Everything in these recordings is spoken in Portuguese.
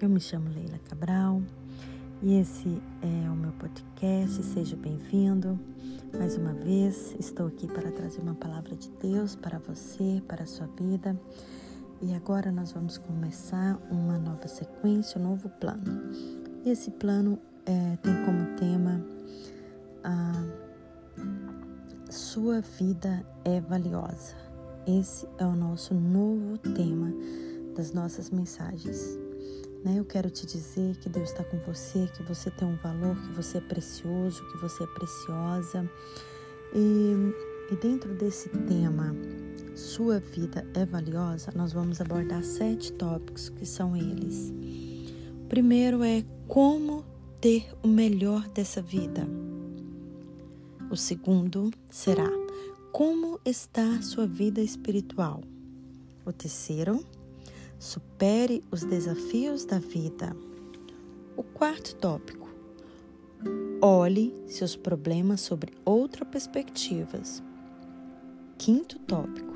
Eu me chamo Leila Cabral e esse é o meu podcast. Seja bem-vindo. Mais uma vez, estou aqui para trazer uma palavra de Deus para você, para a sua vida. E agora nós vamos começar uma nova sequência, um novo plano. E esse plano é, tem como tema a sua vida é valiosa. Esse é o nosso novo tema das nossas mensagens. Né? Eu quero te dizer que Deus está com você, que você tem um valor, que você é precioso, que você é preciosa. E, e dentro desse tema, sua vida é valiosa, nós vamos abordar sete tópicos que são eles. O primeiro é como ter o melhor dessa vida. O segundo será como está sua vida espiritual. O terceiro Supere os desafios da vida. O quarto tópico. Olhe seus problemas sobre outras perspectivas. Quinto tópico.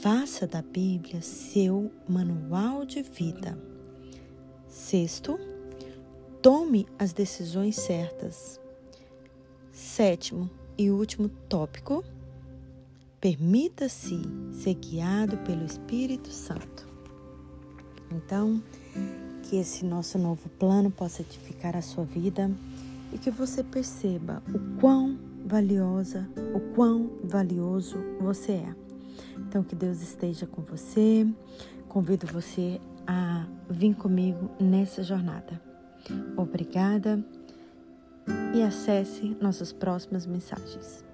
Faça da Bíblia seu manual de vida. Sexto, tome as decisões certas. Sétimo e último tópico. Permita-se ser guiado pelo Espírito Santo. Então, que esse nosso novo plano possa edificar a sua vida e que você perceba o quão valiosa, o quão valioso você é. Então, que Deus esteja com você. Convido você a vir comigo nessa jornada. Obrigada e acesse nossas próximas mensagens.